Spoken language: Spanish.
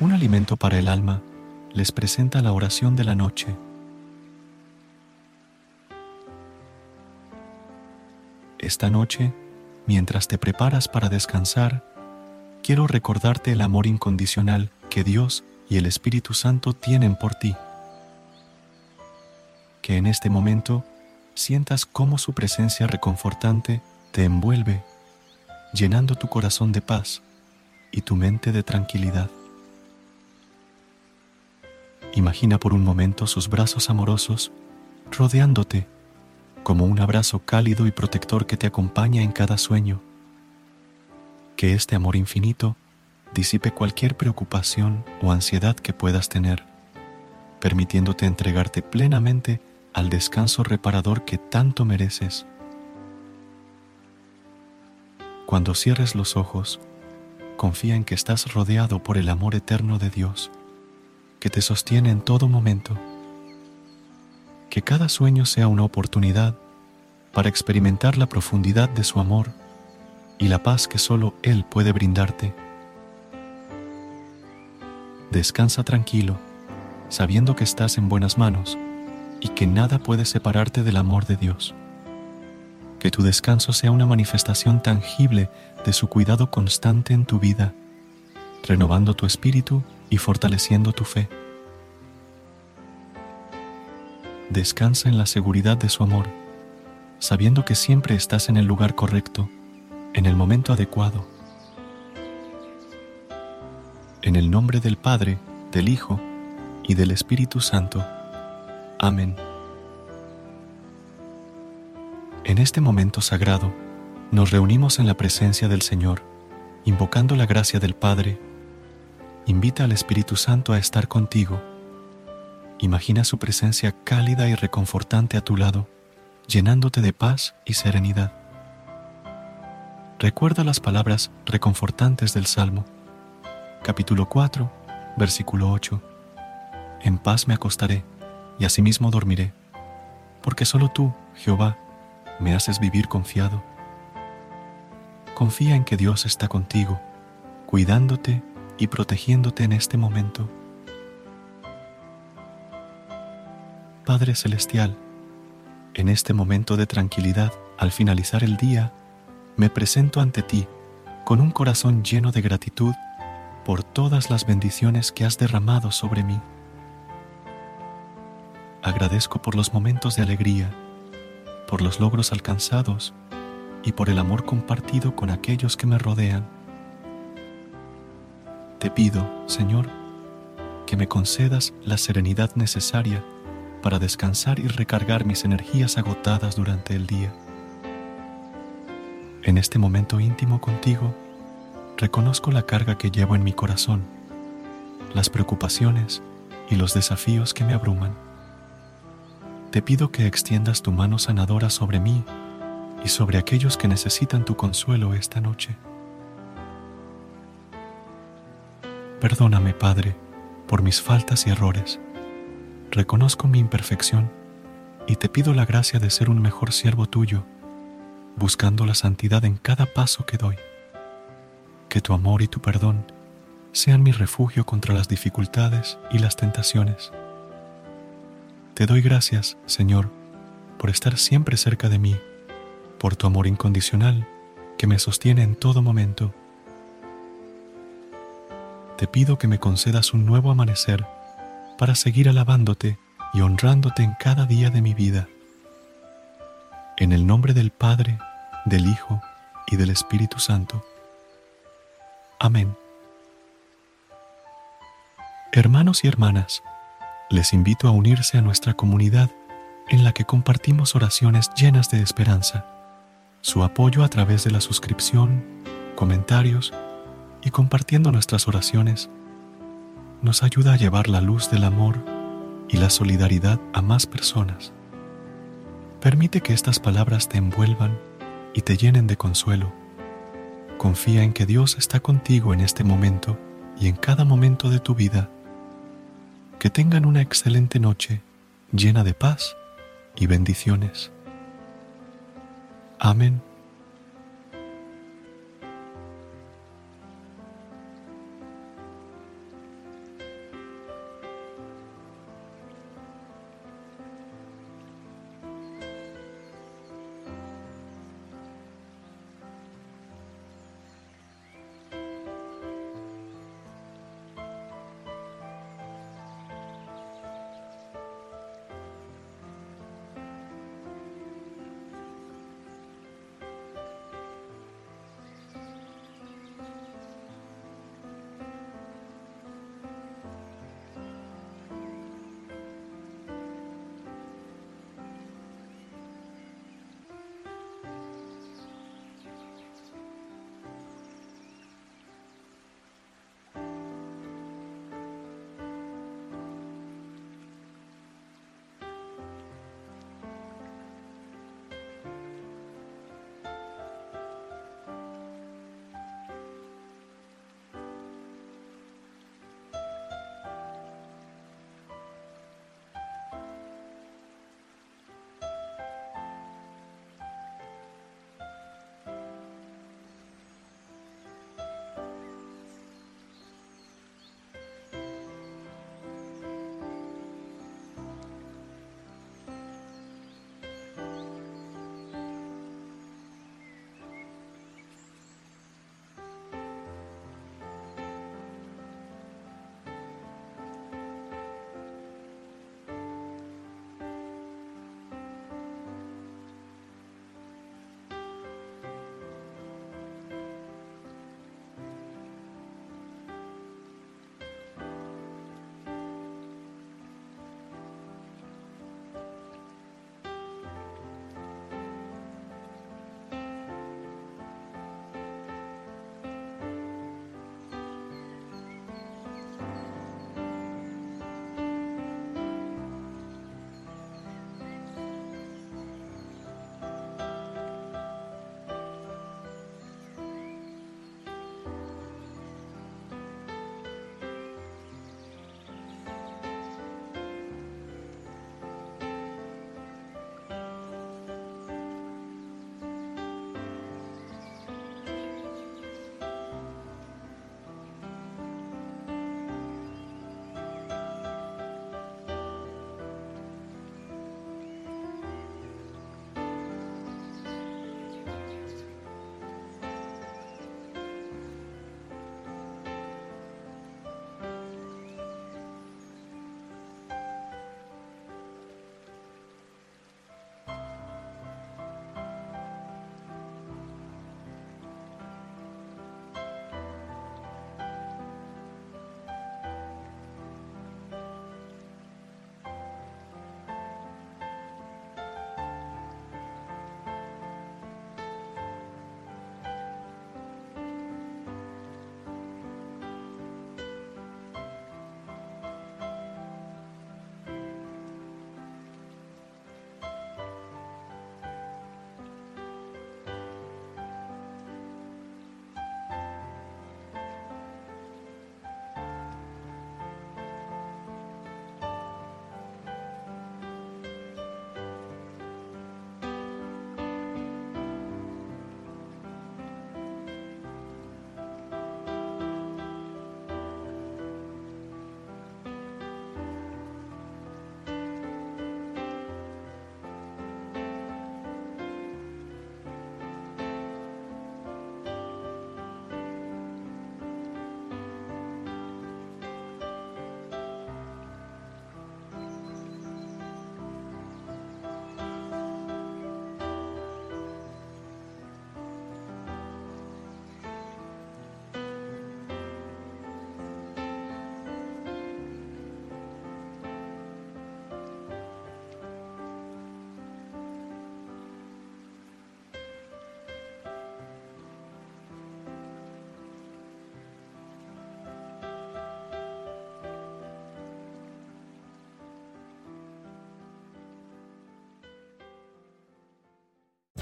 Un alimento para el alma les presenta la oración de la noche. Esta noche, mientras te preparas para descansar, quiero recordarte el amor incondicional que Dios y el Espíritu Santo tienen por ti. Que en este momento sientas cómo su presencia reconfortante te envuelve, llenando tu corazón de paz y tu mente de tranquilidad. Imagina por un momento sus brazos amorosos rodeándote como un abrazo cálido y protector que te acompaña en cada sueño. Que este amor infinito disipe cualquier preocupación o ansiedad que puedas tener, permitiéndote entregarte plenamente al descanso reparador que tanto mereces. Cuando cierres los ojos, confía en que estás rodeado por el amor eterno de Dios que te sostiene en todo momento. Que cada sueño sea una oportunidad para experimentar la profundidad de su amor y la paz que solo Él puede brindarte. Descansa tranquilo, sabiendo que estás en buenas manos y que nada puede separarte del amor de Dios. Que tu descanso sea una manifestación tangible de su cuidado constante en tu vida, renovando tu espíritu y fortaleciendo tu fe. Descansa en la seguridad de su amor, sabiendo que siempre estás en el lugar correcto, en el momento adecuado. En el nombre del Padre, del Hijo y del Espíritu Santo. Amén. En este momento sagrado, nos reunimos en la presencia del Señor, invocando la gracia del Padre, invita al Espíritu Santo a estar contigo. Imagina su presencia cálida y reconfortante a tu lado, llenándote de paz y serenidad. Recuerda las palabras reconfortantes del Salmo, capítulo 4, versículo 8. En paz me acostaré y asimismo dormiré, porque solo tú, Jehová, me haces vivir confiado. Confía en que Dios está contigo, cuidándote y protegiéndote en este momento. Padre Celestial, en este momento de tranquilidad, al finalizar el día, me presento ante ti con un corazón lleno de gratitud por todas las bendiciones que has derramado sobre mí. Agradezco por los momentos de alegría, por los logros alcanzados y por el amor compartido con aquellos que me rodean. Te pido, Señor, que me concedas la serenidad necesaria para descansar y recargar mis energías agotadas durante el día. En este momento íntimo contigo, reconozco la carga que llevo en mi corazón, las preocupaciones y los desafíos que me abruman. Te pido que extiendas tu mano sanadora sobre mí y sobre aquellos que necesitan tu consuelo esta noche. Perdóname, Padre, por mis faltas y errores. Reconozco mi imperfección y te pido la gracia de ser un mejor siervo tuyo, buscando la santidad en cada paso que doy. Que tu amor y tu perdón sean mi refugio contra las dificultades y las tentaciones. Te doy gracias, Señor, por estar siempre cerca de mí, por tu amor incondicional que me sostiene en todo momento. Te pido que me concedas un nuevo amanecer para seguir alabándote y honrándote en cada día de mi vida. En el nombre del Padre, del Hijo y del Espíritu Santo. Amén. Hermanos y hermanas, les invito a unirse a nuestra comunidad en la que compartimos oraciones llenas de esperanza. Su apoyo a través de la suscripción, comentarios y compartiendo nuestras oraciones nos ayuda a llevar la luz del amor y la solidaridad a más personas. Permite que estas palabras te envuelvan y te llenen de consuelo. Confía en que Dios está contigo en este momento y en cada momento de tu vida. Que tengan una excelente noche llena de paz y bendiciones. Amén.